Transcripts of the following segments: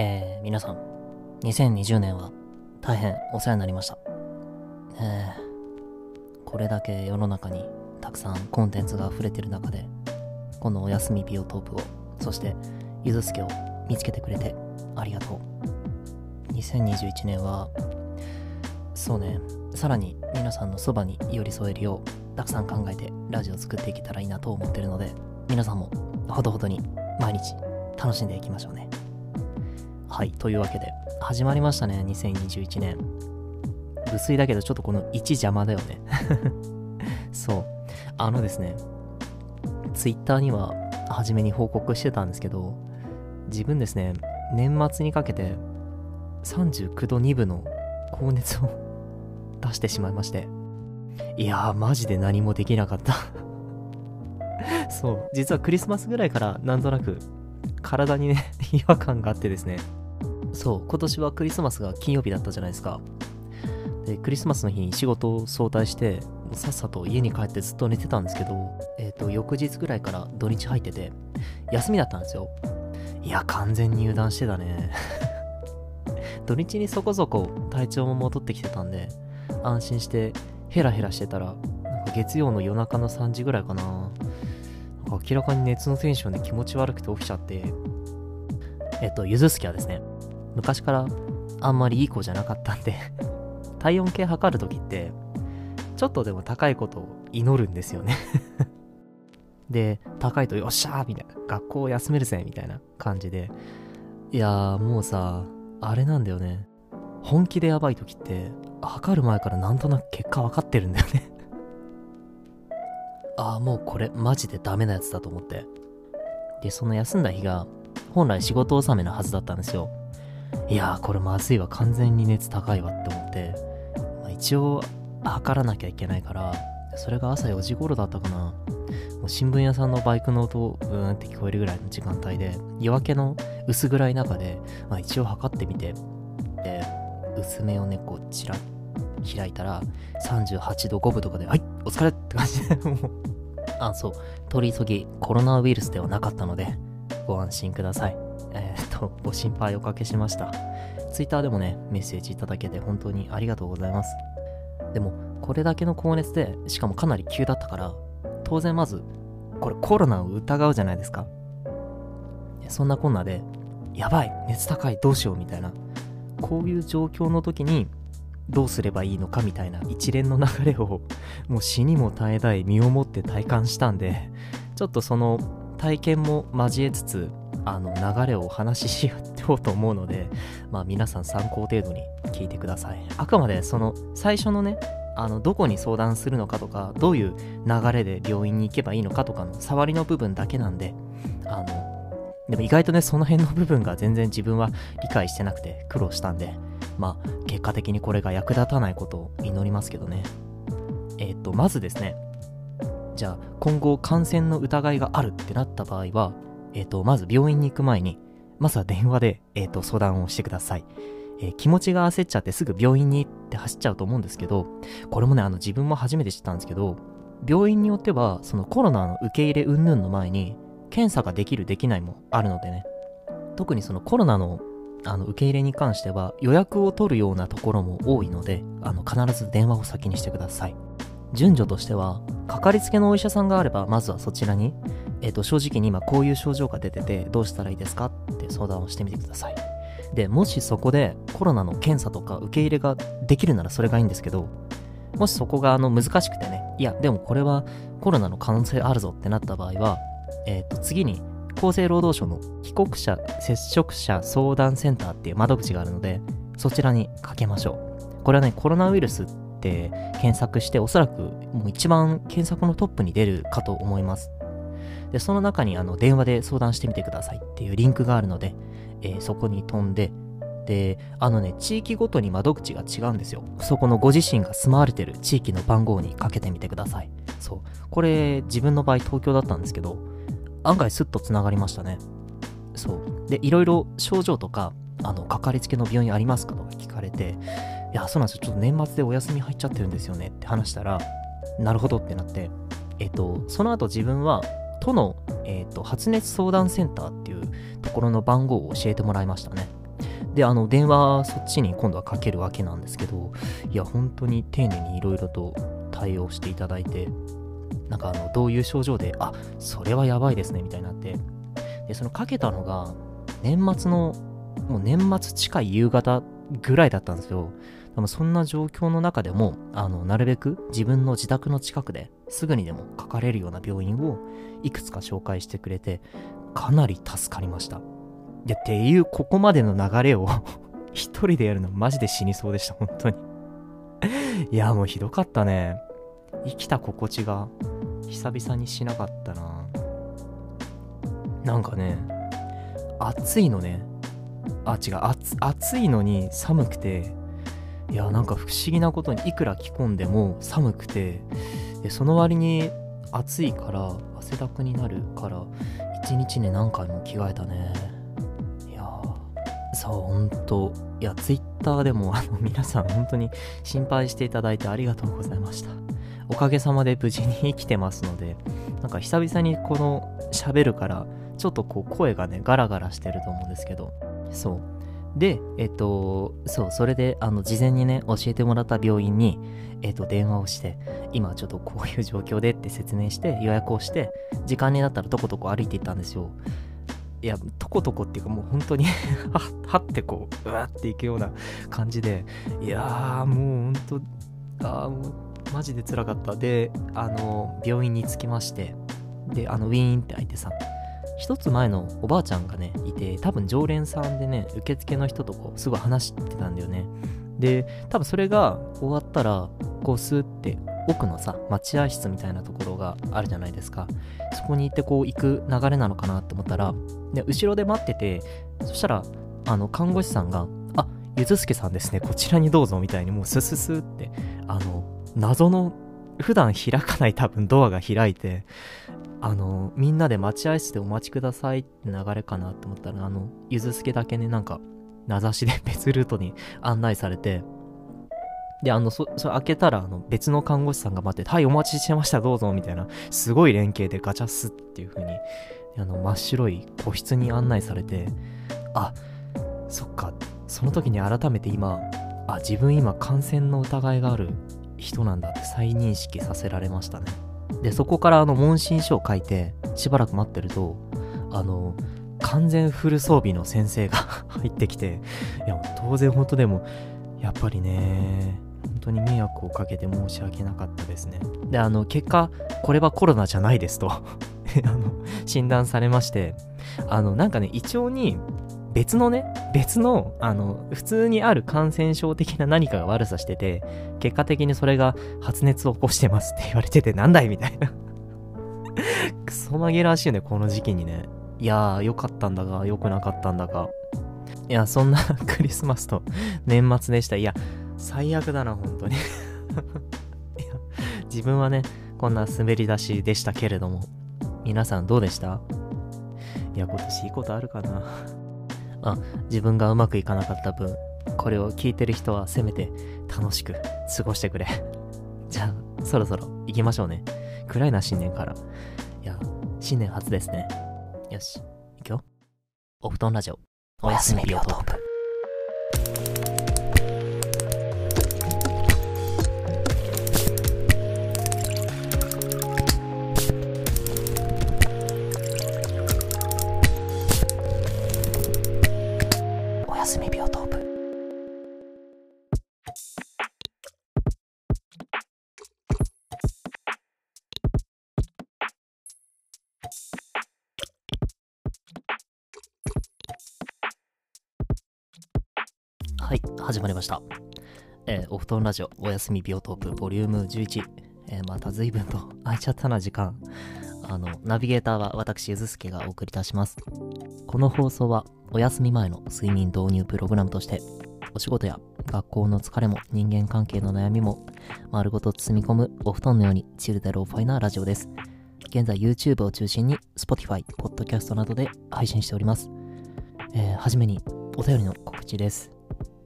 えー、皆さん、2020年は大変お世話になりました。えー、これだけ世の中にたくさんコンテンツが溢れてる中で、このお休みビオトープを、そしてゆずすけを見つけてくれてありがとう。2021年は、そうね、さらに皆さんのそばに寄り添えるよう、たくさん考えてラジオを作っていけたらいいなと思ってるので、皆さんもほどほどに毎日楽しんでいきましょうね。はい、というわけで、始まりましたね、2021年。無粋だけど、ちょっとこの1邪魔だよね。そう。あのですね、ツイッターには初めに報告してたんですけど、自分ですね、年末にかけて39度2分の高熱を 出してしまいまして、いやー、マジで何もできなかった そう、実はクリスマスぐらいからなんとなく体にね、違和感があってですね、そう、今年はクリスマスが金曜日だったじゃないですか。で、クリスマスの日に仕事を早退して、さっさと家に帰ってずっと寝てたんですけど、えっ、ー、と、翌日ぐらいから土日入ってて、休みだったんですよ。いや、完全に油断してたね。土日にそこそこ体調も戻ってきてたんで、安心してヘラヘラしてたら、なんか月曜の夜中の3時ぐらいかな。明らかに熱のテンションで気持ち悪くて起きちゃって、えっと、ゆずすきはですね、昔からあんまりいい子じゃなかったんで 体温計測るときって、ちょっとでも高いことを祈るんですよね。で、高いとよっしゃーみたいな、学校を休めるぜみたいな感じで、いやーもうさ、あれなんだよね。本気でやばい時って、測る前からなんとなく結果分かってるんだよね。ああ、もうこれマジでダメなやつだと思って。で、その休んだ日が、本来仕事納めのはずだったんですよ。いやーこれまずいわ完全に熱高いわって思って、まあ、一応測らなきゃいけないからそれが朝4時頃だったかなもう新聞屋さんのバイクの音ブーンって聞こえるぐらいの時間帯で夜明けの薄暗い中で、まあ、一応測ってみてで薄めをねこうちら開いたら38度5分とかで「はいお疲れ!」って感じでもうあそう取り急ぎコロナウイルスではなかったのでご安心くださいえー、っと、ご心配おかけしました。Twitter でもね、メッセージいただけて本当にありがとうございます。でも、これだけの高熱で、しかもかなり急だったから、当然まず、これコロナを疑うじゃないですか。そんなこんなで、やばい熱高いどうしようみたいな、こういう状況の時に、どうすればいいのかみたいな一連の流れを、もう死にも絶え絶え身をもって体感したんで、ちょっとその体験も交えつつ、あの流れをお話ししようと思うので、まあ、皆さん参考程度に聞いてください。あくまでその最初のね、あのどこに相談するのかとか、どういう流れで病院に行けばいいのかとかの触りの部分だけなんで、あの、でも意外とね、その辺の部分が全然自分は理解してなくて苦労したんで、まあ、結果的にこれが役立たないことを祈りますけどね。えっ、と、まずですね、じゃあ今後感染の疑いがあるってなった場合は、えっ、ー、と、まず病院に行く前に、まずは電話で、えっ、ー、と、相談をしてください。え、気持ちが焦っちゃってすぐ病院に行って走っちゃうと思うんですけど、これもね、あの、自分も初めて知ったんですけど、病院によっては、そのコロナの受け入れ云々の前に、検査ができるできないもあるのでね、特にそのコロナのあの受け入れに関しては予約を取るようなところも多いので、あの必ず電話を先にしてください。順序としては、かかりつけのお医者さんがあれば、まずはそちらに、えっ、ー、と、正直に今こういう症状が出てて、どうしたらいいですかって相談をしてみてください。で、もしそこでコロナの検査とか受け入れができるならそれがいいんですけど、もしそこがあの難しくてね、いや、でもこれはコロナの可能性あるぞってなった場合は、えっ、ー、と、次に厚生労働省の帰国者接触者相談センターっていう窓口があるので、そちらにかけましょう。これはね、コロナウイルスって検索して、おそらくもう一番検索のトップに出るかと思います。で、その中にあの電話で相談してみてくださいっていうリンクがあるので、えー、そこに飛んで、で、あのね、地域ごとに窓口が違うんですよ。そこのご自身が住まわれてる地域の番号にかけてみてください。そう。これ、自分の場合東京だったんですけど、案外スッと繋がりましたね。そう。で、いろいろ症状とか、あの、かかりつけの病院ありますかとか聞かれて、いや、そうなんですよ。ちょっと年末でお休み入っちゃってるんですよねって話したら、なるほどってなって、えっと、その後自分は都の、えーと、発熱相談センターっていうところの番号を教えてもらいましたね。で、あの、電話そっちに今度はかけるわけなんですけど、いや、本当に丁寧にいろいろと対応していただいて、なんかあの、どういう症状で、あ、それはやばいですね、みたいになって、で、そのかけたのが、年末の、もう年末近い夕方ぐらいだったんですよ。でもそんな状況の中でも、あの、なるべく自分の自宅の近くですぐにでもかかれるような病院をいくつか紹介してくれて、かなり助かりました。いや、っていうここまでの流れを 一人でやるのマジで死にそうでした、本当にいや、もうひどかったね。生きた心地が久々にしなかったな。なんかね、暑いのね。あ、違う、暑いのに寒くて、いや、なんか不思議なことにいくら着込んでも寒くて、でその割に暑いから汗だくになるから一日ね何回も着替えたねいや。そう、ほんと。いや、ツイッターでも、あの、皆さん本当に心配していただいてありがとうございました。おかげさまで無事に生きてますので、なんか久々にこの喋るから、ちょっとこう声がね、ガラガラしてると思うんですけど、そう。で、えっと、そう、それで、あの、事前にね、教えてもらった病院に、えっと、電話をして、今ちょっとこういう状況でって説明して、予約をして、時間になったらとことこ歩いていったんですよ。いや、とことこっていうかもう本当に はってこう、うわっていくような感じで、いやーもう本当、あーもうマジで辛かった。で、あの、病院に着きまして、で、あの、ウィーンって開いてさ、一つ前のおばあちゃんがね、いて、多分常連さんでね、受付の人とこう、すごい話してたんだよね。で、多分それが終わったら、こう、スーって奥のさ、待合室みたいなところがあるじゃないですか。そこに行ってこう行く流れなのかなって思ったら、で後ろで待ってて、そしたら、あの、看護師さんが、あ、ゆずすけさんですね、こちらにどうぞみたいにもうスススって、あの、謎の、普段開かない多分ドアが開いて、あの、みんなで待合室でお待ちくださいって流れかなって思ったら、あの、ゆずすけだけね、なんか、名指しで別ルートに 案内されて、で、あの、そ、それ開けたら、あの、別の看護師さんが待ってて、はい、お待ちしてました、どうぞ、みたいな、すごい連携でガチャスっていう風に、あの、真っ白い個室に案内されて、あ、そっか、その時に改めて今、あ、自分今感染の疑いがある人なんだって再認識させられましたね。で、そこからあの、問診書を書いて、しばらく待ってると、あの、完全フル装備の先生が 入ってきて、いや、当然本当でも、やっぱりね、本当に迷惑をかけて申し訳なかったですね。で、あの、結果、これはコロナじゃないですと あの、診断されまして、あの、なんかね、胃腸に別のね、別の、あの、普通にある感染症的な何かが悪さしてて、結果的にそれが発熱を起こしてますって言われてて、なんだいみたいな クソ紛らしいよね、この時期にね。いやー、良かったんだが、良くなかったんだが。いや、そんな クリスマスと年末でした。いや、最悪だな、本当に。自分はね、こんな滑り出しでしたけれども、皆さんどうでした？いや、今年いいことあるかなあ、自分がうまくいかなかった分、これを聞いてる人はせめて楽しく過ごしてくれ。じゃあ、そろそろ行きましょうね。暗いな、新年から。いや、新年初ですね。よし、行くよ。お布団ラジオ、おやすみビオトープ。始まりました。えー、お布団ラジオ、おやすみビオトープ、ボリューム11。えー、また随分と空いちゃったな、時間。あの、ナビゲーターは私、ゆずすけがお送りいたします。この放送は、お休み前の睡眠導入プログラムとして、お仕事や学校の疲れも人間関係の悩みも丸ごと包み込むお布団のようにチルでローファイなラジオです。現在 YouTube を中心に Spotify、Podcast などで配信しております。えー、はじめにお便りの告知です。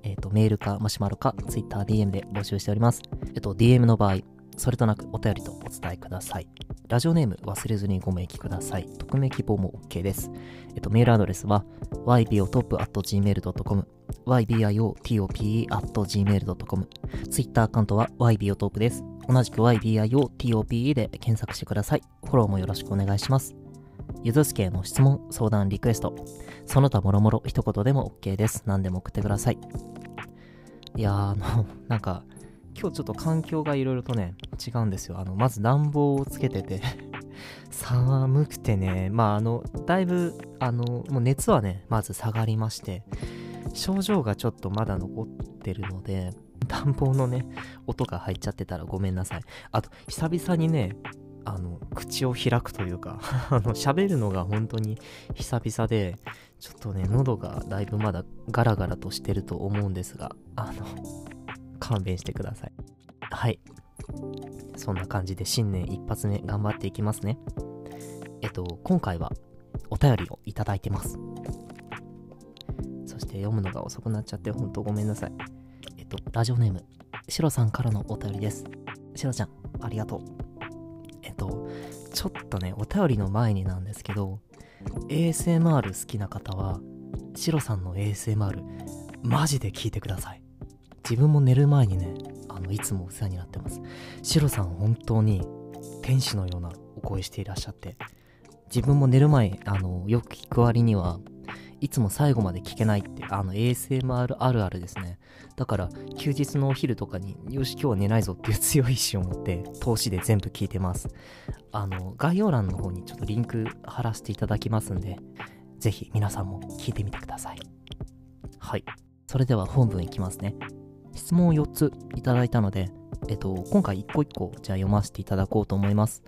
えっ、ー、と、メールかマシュマロか Twitter、DM で募集しております。えっ、ー、と、DM の場合、それとなくお便りとお伝えください。ラジオネーム忘れずにご明記ください。匿名希望も OK です。えっと、メールアドレスは ybiotop.gmail.com ybiotope.gmail.com ツイッターアカウントは ybiotop です。同じく ybiotop で検索してください。フォローもよろしくお願いします。ゆずすけへの質問、相談、リクエスト、その他もろもろ一言でも OK です。何でも送ってください。いやー、あの、なんか、今日ちょっと環境がいろいろとね、違うんですよ。あの、まず暖房をつけてて 寒くてね、まあ、あの、だいぶ、あの、もう熱はね、まず下がりまして、症状がちょっとまだ残ってるので、暖房のね、音が入っちゃってたらごめんなさい。あと、久々にね、あの、口を開くというか あの、喋るのが本当に久々で、ちょっとね、喉がだいぶまだガラガラとしてると思うんですが、あの、勘弁してください。はい。そんな感じで新年一発目頑張っていきますね。えっと、今回はお便りをいただいてます。そして読むのが遅くなっちゃって本当ごめんなさい。えっと、ラジオネーム、シロさんからのお便りです。シロちゃん、ありがとう。えっと、ちょっとね、お便りの前になんですけど、ASMR 好きな方は、シロさんの ASMR、マジで聞いてください。自分も寝る前にね、あの、いつもお世話になってます。シロさん本当に天使のようなお声していらっしゃって、自分も寝る前、あの、よく聞く割には、いつも最後まで聞けないって、あの ASMR あるあるですね。だから、休日のお昼とかに、よし、今日は寝ないぞっていう強い意志を持って、投資で全部聞いてます。あの、概要欄の方にちょっとリンク貼らせていただきますんで、ぜひ皆さんも聞いてみてください。はい。それでは本文いきますね。質問を4ついただいたので、えっと、今回1個1個じゃあ読ませていただこうと思います。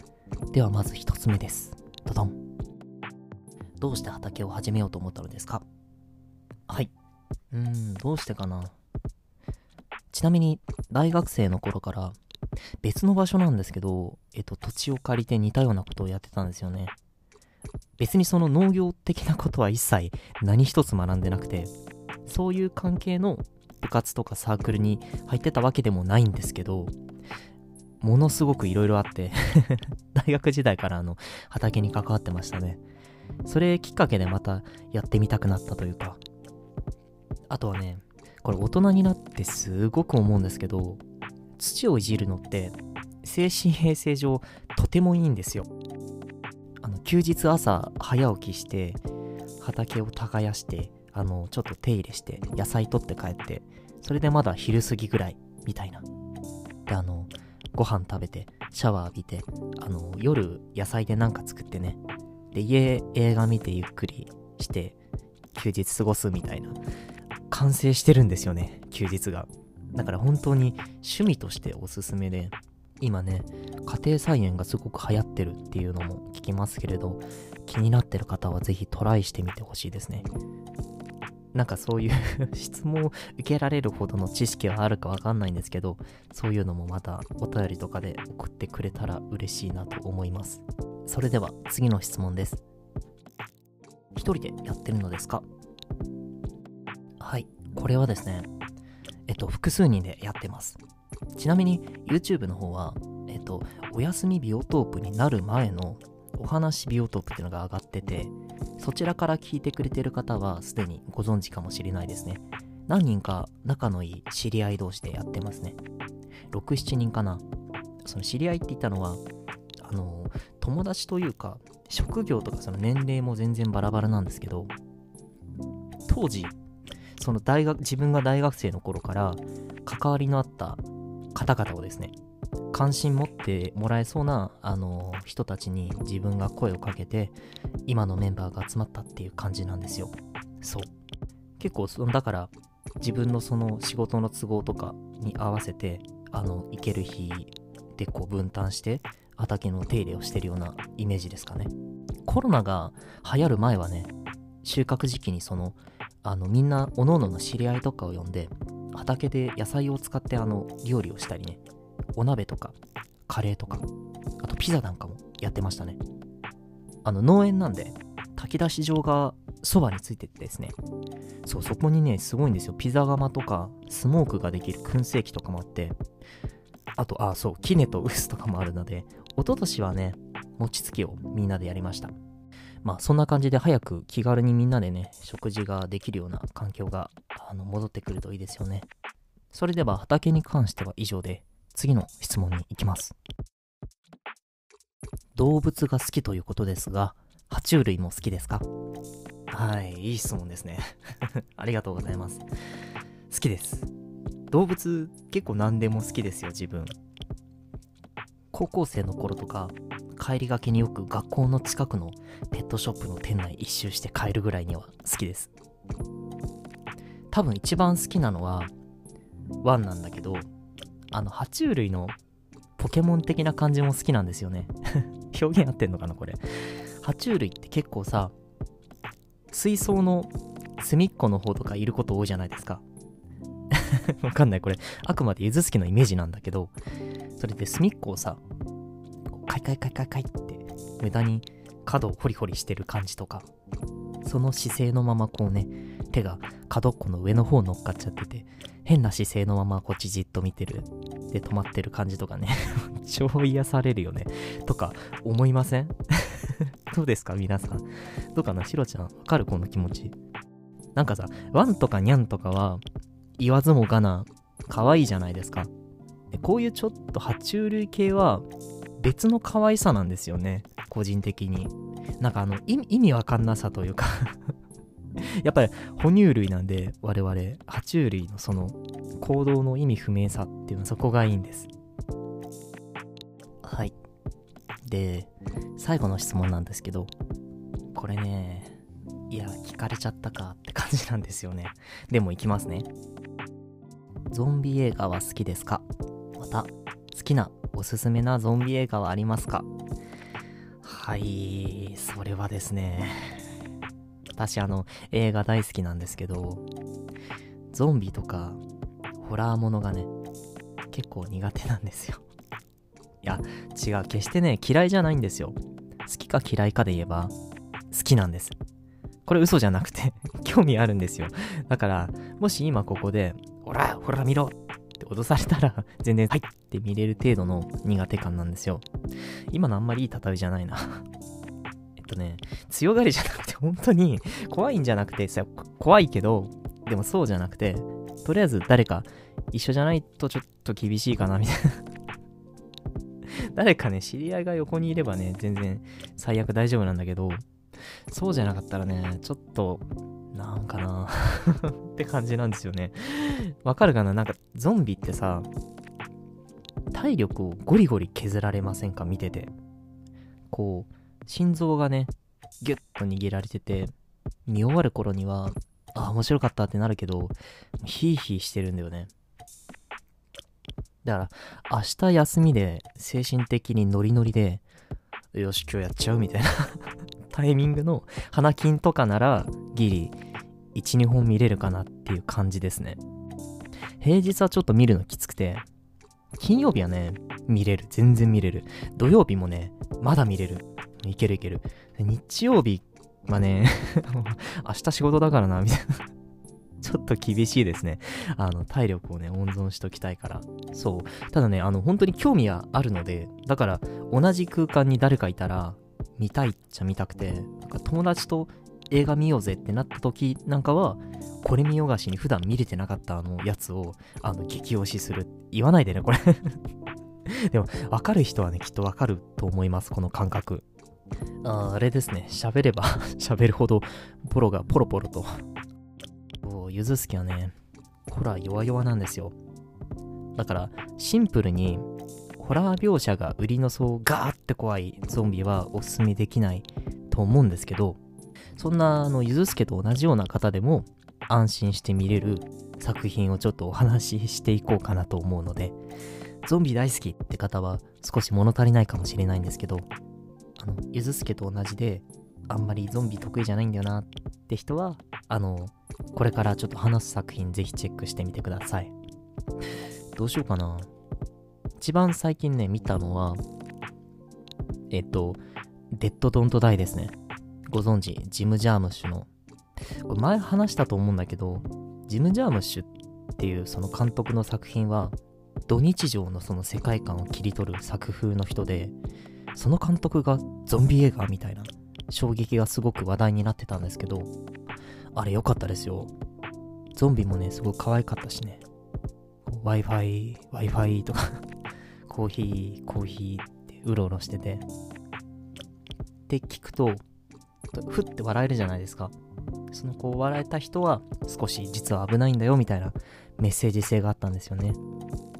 ではまず1つ目です。ドドン。どうして畑を始めようと思ったのですか？はい。うーん、どうしてかな？ちなみに、大学生の頃から、別の場所なんですけど、えっと、土地を借りて似たようなことをやってたんですよね。別にその農業的なことは一切何一つ学んでなくて、そういう関係の部活とかサークルに入ってたわけでもないんですけど、ものすごくいろいろあって 大学時代からあの、畑に関わってましたね。それきっかけでまたやってみたくなったというか。あとはね、これ大人になってすごく思うんですけど、土をいじるのって精神衛生上とてもいいんですよ。あの休日朝早起きして畑を耕してあの、ちょっと手入れして、野菜取って帰って、それでまだ昼過ぎぐらい、みたいな。で、あの、ご飯食べて、シャワー浴びて、あの、夜、野菜でなんか作ってね。で、家、映画見てゆっくりして、休日過ごすみたいな。完成してるんですよね、休日が。だから本当に趣味としておすすめで、今ね、家庭菜園がすごく流行ってるっていうのも聞きますけれど、気になってる方はぜひトライしてみてほしいですね。なんかそういう 質問を受けられるほどの知識はあるかわかんないんですけど、そういうのもまたお便りとかで送ってくれたら嬉しいなと思います。それでは次の質問です。一人でやってるのですか？はい、これはですね、えっと、複数人でやってます。ちなみに YouTube の方は、えっと、お休みビオトープになる前のお話ビオトープっていうのが上がってて、そちらから聞いてくれてる方はすでにご存知かもしれないですね。何人か仲のいい知り合い同士でやってますね。6、7人かな。その知り合いって言ったのは、あの、友達というか、職業とかその年齢も全然バラバラなんですけど、当時、その大学、自分が大学生の頃から関わりのあった方々をですね、関心持ってもらえそうな、あの人たちに自分が声をかけて、今のメンバーが集まったっていう感じなんですよ。そう。結構その、だから、自分のその仕事の都合とかに合わせて、あの、行ける日でこう分担して、畑の手入れをしてるようなイメージですかね。コロナが流行る前はね、収穫時期にその、あの、みんな、おのおのの知り合いとかを呼んで、畑で野菜を使ってあの、料理をしたりね、お鍋とか、カレーとか、あとピザなんかもやってましたね。あの農園なんで、炊き出し場がそばについててですね、そう、そこにね、すごいんですよ。ピザ窯とか、スモークができる燻製機とかもあって、あと、あ、そう、キネとウスとかもあるので、一昨年はね、餅つきをみんなでやりました。まあそんな感じで早く気軽にみんなでね、食事ができるような環境があの戻ってくるといいですよね。それでは畑に関しては以上で、次の質問に行きます。動物が好きということですが、爬虫類も好きですか？はい、いい質問ですね。ありがとうございます。好きです。動物結構何でも好きですよ、自分。高校生の頃とか、帰りがけによく学校の近くのペットショップの店内一周して帰るぐらいには好きです。多分一番好きなのはワンなんだけど、あの、爬虫類のポケモン的な感じも好きなんですよね。表現合ってんのかな、これ。爬虫類って結構さ、水槽の隅っこの方とかいること多いじゃないですか。わかんない。これ、あくまでゆずすきのイメージなんだけど、それで隅っこをさ、カイカイカイカイカイって無駄に角をホリホリしてる感じとか、その姿勢のままこうね、手が角っこの上の方乗っかっちゃってて、変な姿勢のままこっちじっと見てる。で、止まってる感じとかね 超癒されるよね。とか、思いません？どうですか皆さん？どうかな？シロちゃん、わかる？この気持ち。なんかさ、ワンとかニャンとかは、言わずもがな、可愛いじゃないですか。こういうちょっと爬虫類系は、別の可愛さなんですよね。個人的に。なんかあの、意味わかんなさというか。やっぱり哺乳類なんで我々爬虫類のその行動の意味不明さっていうのはそこがいいんです。はい。で最後の質問なんですけどこれねいや聞かれちゃったかって感じなんですよね。でもいきますね。ゾンビ映画は好きですか？た好きなおすすめなゾンビ映画はありますか？はい、それはですね、私あの、映画大好きなんですけど、ゾンビとか、ホラーものがね、結構苦手なんですよ。いや、違う、決してね、嫌いじゃないんですよ。好きか嫌いかで言えば、好きなんです。これ嘘じゃなくて 興味あるんですよ。だから、もし今ここで、ほら、ほら見ろ脅されたら、全然、はいって見れる程度の苦手感なんですよ。今のあんまりいい例えじゃないな えっとね、強がりじゃなくて、本当に、怖いんじゃなくてさ、怖いけど、でもそうじゃなくて、とりあえず誰か一緒じゃないとちょっと厳しいかな、みたいな 誰かね、知り合いが横にいればね、全然最悪大丈夫なんだけど、そうじゃなかったらね、ちょっとなんかな って感じなんですよね。わかるかな？なんかゾンビってさ、体力をゴリゴリ削られませんか？見てて。こう、心臓がね、ギュッと握られてて、見終わる頃には、あ、面白かったってなるけど、ヒーヒーしてるんだよね。だから、明日休みで精神的にノリノリで、よし、今日やっちゃうみたいな タイミングの花金とかならギリ1、2本見れるかなっていう感じですね。平日はちょっと見るのきつくて、金曜日はね、見れる。全然見れる。土曜日もね、まだ見れる。いけるいける。日曜日はね、明日仕事だからな、みたいなちょっと厳しいですね。あの、体力をね、温存しときたいから。そう。ただね、あの、本当に興味はあるので、だから、同じ空間に誰かいたら、見たいっちゃ見たくて、なんか友達と映画見ようぜってなった時なんかは、これ見よがしに普段見れてなかったあのやつを、あの、激推しする。言わないでね、これ でも、わかる人はね、きっとわかると思います、この感覚。ああれですね、喋れば 喋るほど、ポロがポロポロと。ゆずすきはね、ホラー弱々なんですよ。だから、シンプルに、ホラー描写が売りの層ガーって怖いゾンビはおすすめできないと思うんですけど、そんなあのゆずすけと同じような方でも安心して見れる作品をちょっとお話ししていこうかなと思うので、ゾンビ大好きって方は少し物足りないかもしれないんですけど、あの、ゆずすけと同じで、あんまりゾンビ得意じゃないんだよなって人は、あの、これからちょっと話す作品ぜひチェックしてみてください。どうしようかな。一番最近ね、見たのは、えっと、デッド・ドント・ダイですね。ご存知、ジム・ジャームッシュの。これ前話したと思うんだけど、ジム・ジャームッシュっていうその監督の作品は、土日常のその世界観を切り取る作風の人で、その監督がゾンビ映画みたいな衝撃がすごく話題になってたんですけど、あれ良かったですよ。ゾンビもね、すごく可愛かったしね。Wi-Fi、Wi-Fi とかコーヒー、コーヒーっうろうろしてて。って聞くと、ふって笑えるじゃないですか。そのこう笑えた人は少し実は危ないんだよみたいなメッセージ性があったんですよね。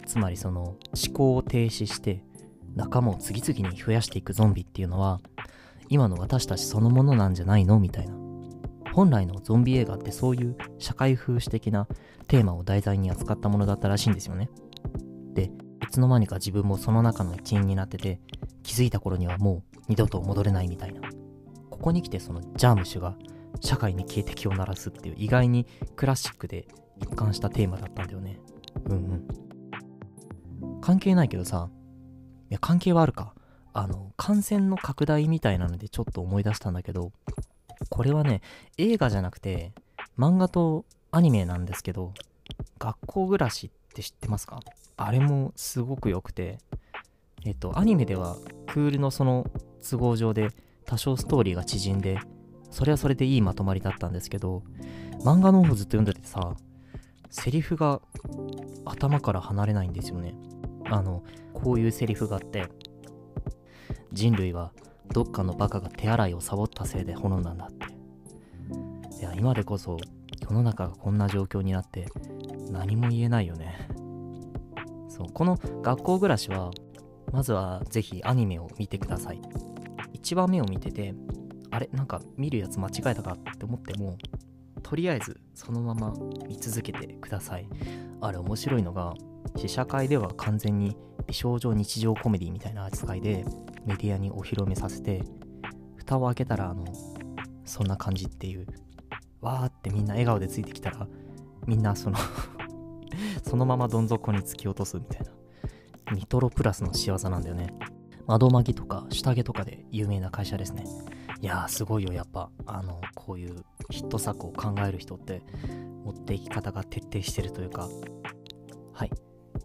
つまりその思考を停止して仲間を次々に増やしていくゾンビっていうのは今の私たちそのものなんじゃないのみたいな。本来のゾンビ映画ってそういう社会風刺的なテーマを題材に扱ったものだったらしいんですよね。で、つの間にか自分もその中の一員になってて、気づいた頃にはもう二度と戻れないみたいな。ここに来てそのジャームシュが社会に警笛を鳴らすっていう意外にクラシックで一貫したテーマだったんだよね。うんうん。関係ないけどさ、いや関係はあるか。あの、感染の拡大みたいなのでちょっと思い出したんだけど、これはね、映画じゃなくて、漫画とアニメなんですけど、学校暮らしっって知ってますか？あれもすごく良くて、えっと、アニメではクールのその都合上で多少ストーリーが縮んで、それはそれでいいまとまりだったんですけど、漫画の方ずっと読んでてさ、セリフが頭から離れないんですよね。あの、こういうセリフがあって、人類はどっかのバカが手洗いをサボったせいで滅んだんだって。いや、今でこそ世の中がこんな状況になって何も言えないよね。そう、この学校暮らしは、まずはぜひアニメを見てください。1話目を見てて、あれなんか見るやつ間違えたかって思っても、とりあえずそのまま見続けてください。あれ面白いのが、試写会では完全に美少女日常コメディみたいな扱いでメディアにお披露目させて蓋を開けたらあのそんな感じっていうわーってみんな笑顔でついてきたらみんなその そのままどん底に突き落とすみたいな。ニトロプラスの仕業なんだよね。窓マギとか下着とかで有名な会社ですね。いやーすごいよやっぱ。あのこういうヒット作を考える人って持っていき方が徹底してるというか。はい。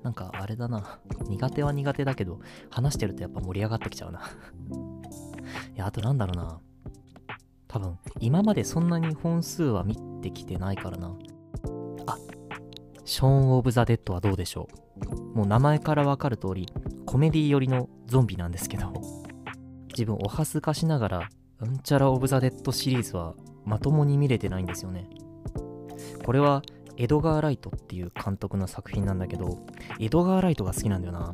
なんかあれだな。苦手は苦手だけど、話してるとやっぱ盛り上がってきちゃうな。いや、あとなんだろうな。多分、今までそんなに本数は見てきてないからな。ショーン・オブ・ザ・デッドはどうでしょう？もう名前からわかる通り、コメディ寄りのゾンビなんですけど、自分お恥ずかしながら、うんちゃら・オブ・ザ・デッドシリーズはまともに見れてないんですよね。これはエドガー・ライトっていう監督の作品なんだけど、エドガー・ライトが好きなんだよな。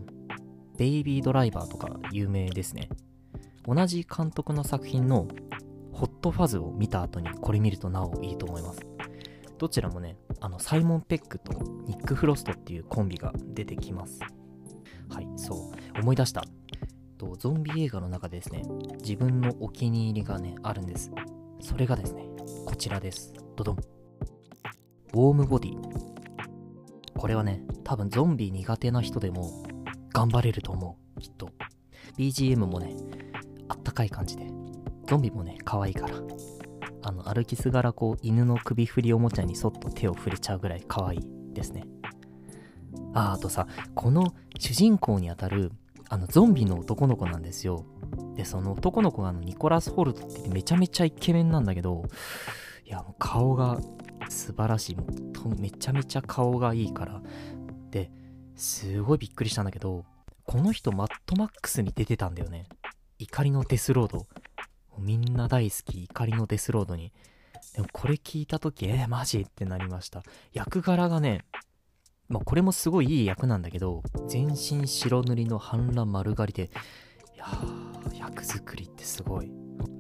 ベイビードライバーとか有名ですね。同じ監督の作品のホットファズを見た後にこれ見るとなおいいと思います。どちらもね、あの、サイモン・ペックとニック・フロストっていうコンビが出てきます。はい、そう、思い出した。とゾンビ映画の中でですね、自分のお気に入りがね、あるんです。それがですね、こちらです。ドドン。ウォームボディ。これはね、多分ゾンビ苦手な人でも頑張れると思う、きっと。BGM もね、あったかい感じで。ゾンビもね、可愛いから。あの、歩きすがらこう、犬の首振りおもちゃにそっと手を触れちゃうぐらい可愛いですね。あ、あとさ、この主人公にあたる、あの、ゾンビの男の子なんですよ。で、その男の子があの、ニコラス・ホルトってめちゃめちゃイケメンなんだけど、いや、もう顔が素晴らしい。もうめちゃめちゃ顔がいいから。で、すごいびっくりしたんだけど、この人マットマックスに出てたんだよね。怒りのデスロード。みんな大好き、怒りのデスロードに。でもこれ聞いた時、えー、マジってなりました。役柄がね、まあこれもすごいいい役なんだけど、全身白塗りの半裸丸刈りで、いやー、役作りってすごい。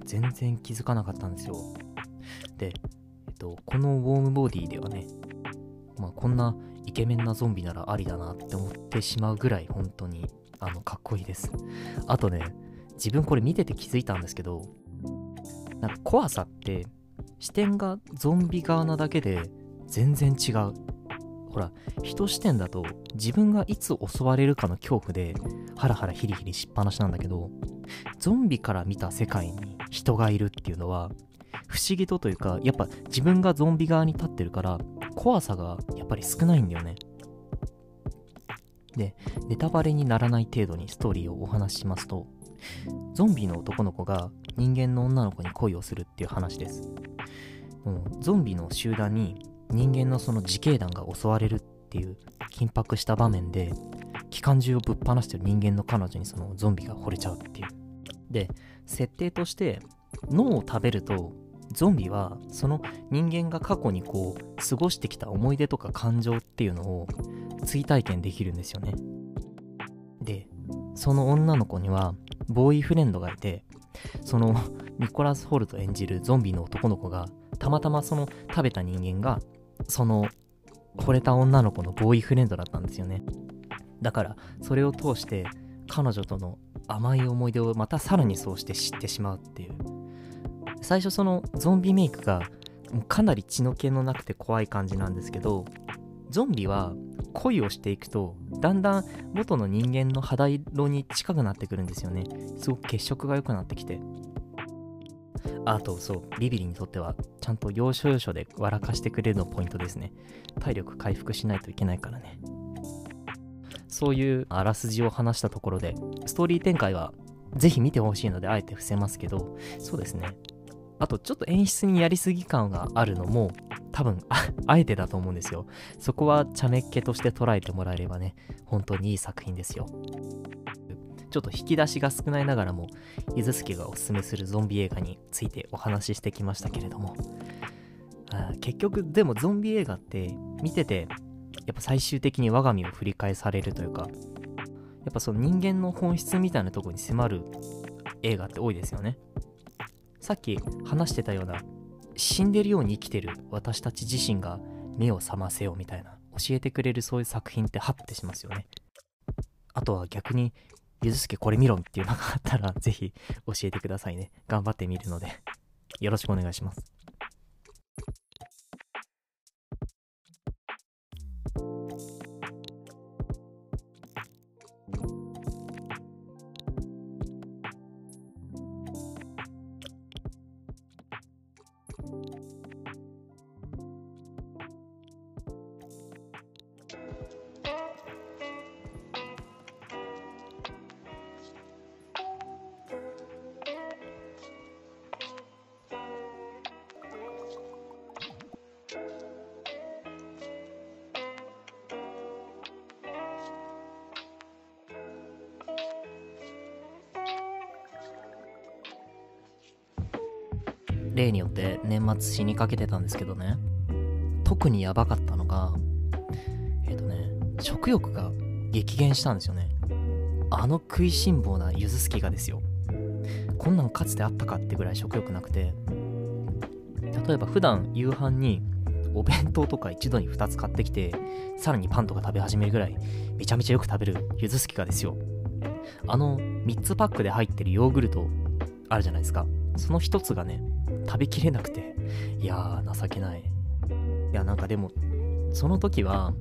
全然気づかなかったんですよ。で、えっと、このウォームボディではね、まあ、こんなイケメンなゾンビならありだなって思ってしまうぐらい本当にあのかっこいいです。あとね、自分これ見てて気づいたんですけど、なんか怖さって視点がゾンビ側なだけで全然違う。ほら、人視点だと自分がいつ襲われるかの恐怖でハラハラヒリヒリしっぱなしなんだけど、ゾンビから見た世界に人がいるっていうのは不思議とというか、やっぱ自分がゾンビ側に立ってるから、怖さがやっぱり少ないんだよね。で、ネタバレにならない程度にストーリーをお話ししますと、ゾンビの男の子が人間の女の子に恋をするっていう話です。もうゾンビの集団に人間のその自警団が襲われるっていう緊迫した場面で機関銃をぶっ放してる人間の彼女にそのゾンビが惚れちゃうっていう。で設定として脳を食べるとゾンビはその人間が過去にこう過ごしてきた思い出とか感情っていうのを追体験できるんですよね。でその女の子にはボーイフレンドがいてその ニコラス・ホルト演じるゾンビの男の子がたまたまその食べた人間がその惚れた女の子のボーイフレンドだったんですよね。だからそれを通して彼女との甘い思い出をまたさらにそうして知ってしまうっていう。最初そのゾンビメイクがかなり血の気のなくて怖い感じなんですけどゾンビは恋をしていくとだんだん元の人間の肌色に近くなってくるんですよね。すごく血色が良くなってきて。あとそうビビリにとってはちゃんと要所要所で笑かしてくれるのポイントですね。体力回復しないといけないからね。そういうあらすじを話したところでストーリー展開はぜひ見てほしいのであえて伏せますけどそうですね。あとちょっと演出にやりすぎ感があるのも多分あえてだと思うんですよ。そこは茶目っ気として捉えてもらえればね本当にいい作品ですよ。ちょっと引き出しが少ないながらもゆずすけがおすすめするゾンビ映画についてお話ししてきましたけれども。結局でもゾンビ映画って見ててやっぱ最終的に我が身を振り返されるというかやっぱその人間の本質みたいなとこに迫る映画って多いですよね。さっき話してたような死んでるように生きてる私たち自身が目を覚ませようみたいな教えてくれるそういう作品ってハッてしますよね。あとは逆にゆずすけこれ見ろっていうのがあったらぜひ教えてくださいね。頑張ってみるので。よろしくお願いします。例によって年末死にかけてたんですけどね。特にやばかったのがえっ、ー、とね食欲が激減したんですよね。あの食いしん坊なゆずすきがですよ。こんなんかつてあったかってぐらい食欲なくて。例えば普段夕飯にお弁当とか一度に2つ買ってきてさらにパンとか食べ始めるぐらいめちゃめちゃよく食べるゆずすきがですよ。あの3つパックで入ってるヨーグルトあるじゃないですか。その1つがね食べきれなくていやー情けない。いやなんかでもその時は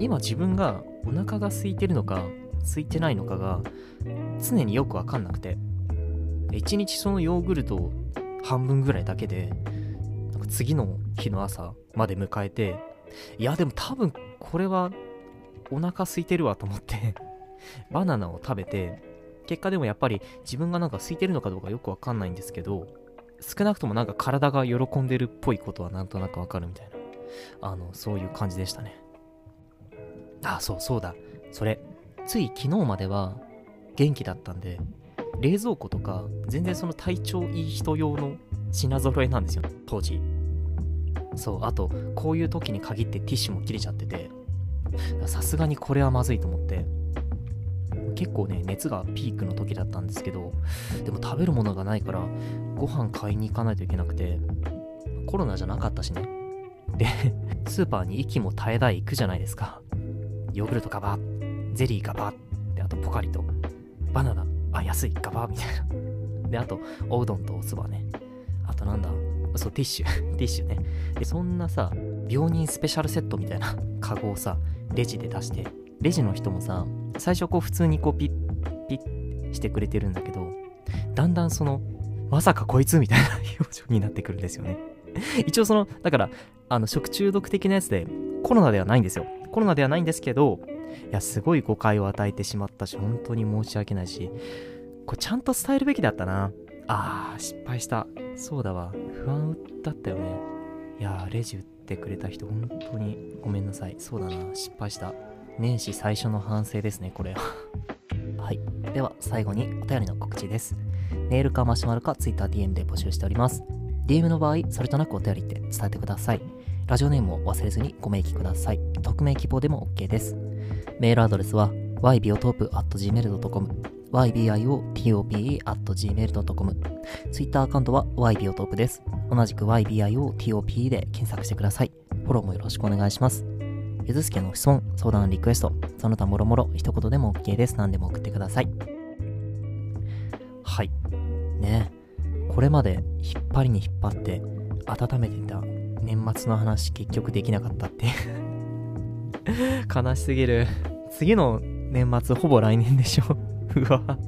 今自分がお腹が空いてるのか空いてないのかが常によくわかんなくて。1日そのヨーグルトを半分ぐらいだけでなんか次の日の朝まで迎えていやでも多分これはお腹空いてるわと思って バナナを食べて結果でもやっぱり自分がなんか空いてるのかどうかよくわかんないんですけど少なくともなんか体が喜んでるっぽいことはなんとなくわかるみたいな、あの、そういう感じでしたね。あ、そうそうだ。それ、つい昨日までは元気だったんで、冷蔵庫とか全然その体調いい人用の品揃えなんですよ、当時。そう、あと、こういう時に限ってティッシュも切れちゃってて、さすがにこれはまずいと思って、結構ね、熱がピークの時だったんですけど、でも食べるものがないから、ご飯買いに行かないといけなくて、コロナじゃなかったしね。で、スーパーに息も絶え絶え行くじゃないですか。ヨーグルトガバッ、ゼリーガバッ、で、あとポカリと、バナナ、あ、安い、ガバみたいな。で、あと、おうどんとおそばね。あとなんだ、そう、ティッシュ、ティッシュね。で、そんなさ、病人スペシャルセットみたいな カゴをさ、レジで出して、レジの人もさ、最初こう普通にこうピッピッしてくれてるんだけどだんだんそのまさかこいつみたいな 表情になってくるんですよね一応そのだからあの食中毒的なやつでコロナではないんですよコロナではないんですけどいやすごい誤解を与えてしまったし本当に申し訳ないしこれちゃんと伝えるべきだったな。あー、失敗した。そうだわ。不安だったよね。いや、レジ売ってくれた人、本当にごめんなさい。そうだな。失敗した。年始最初の反省ですね、これ。は はい。では、最後にお便りの告知です。メールかマシュマロか TwitterDM で募集しております。DM の場合、それとなくお便りって伝えてください。ラジオネームを忘れずにご明記ください。匿名希望でも OK です。メールアドレスは ybiotope.gmail.com ybiotope.gmail.com ツイッターアカウントは ybiotope です。同じく ybiotope で検索してください。フォローもよろしくお願いします。ゆずすけの質問、相談、リクエスト、その他もろもろ一言でも OK です。何でも送ってください。はい。ねこれまで引っ張りに引っ張って温めてた年末の話結局できなかったって 悲しすぎる。次の年末ほぼ来年でしょ うわ。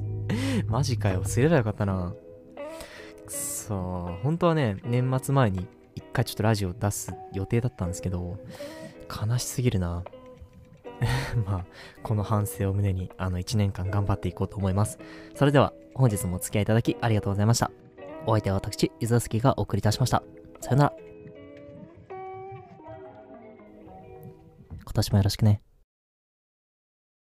マジかよ。すればよかったな。くそ本当はね、年末前に一回ちょっとラジオ出す予定だったんですけど、悲しすぎるな。まあ、この反省を胸に、あの1年間頑張っていこうと思います。それでは、本日もお付き合いいただきありがとうございました。お相手は私、伊沢スキがお送りいたしました。さよなら。今年もよろしくね。